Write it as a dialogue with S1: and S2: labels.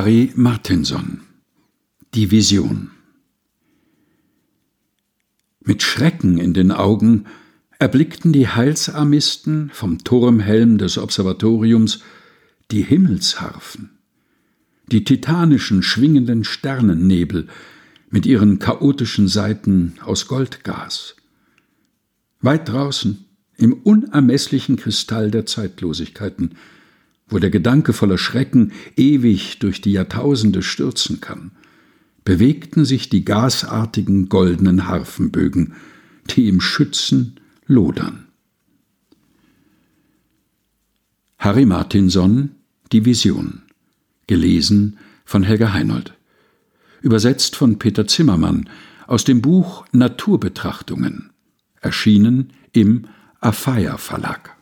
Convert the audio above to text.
S1: Harry Martinson Die Vision Mit Schrecken in den Augen erblickten die Heilsarmisten vom Turmhelm des Observatoriums die Himmelsharfen, die titanischen schwingenden Sternennebel mit ihren chaotischen Seiten aus Goldgas. Weit draußen, im unermesslichen Kristall der Zeitlosigkeiten, wo der Gedanke voller Schrecken ewig durch die Jahrtausende stürzen kann, bewegten sich die gasartigen goldenen Harfenbögen, die im Schützen lodern. Harry Martinson Die Vision gelesen von Helga Heinold übersetzt von Peter Zimmermann aus dem Buch Naturbetrachtungen erschienen im Afeier Verlag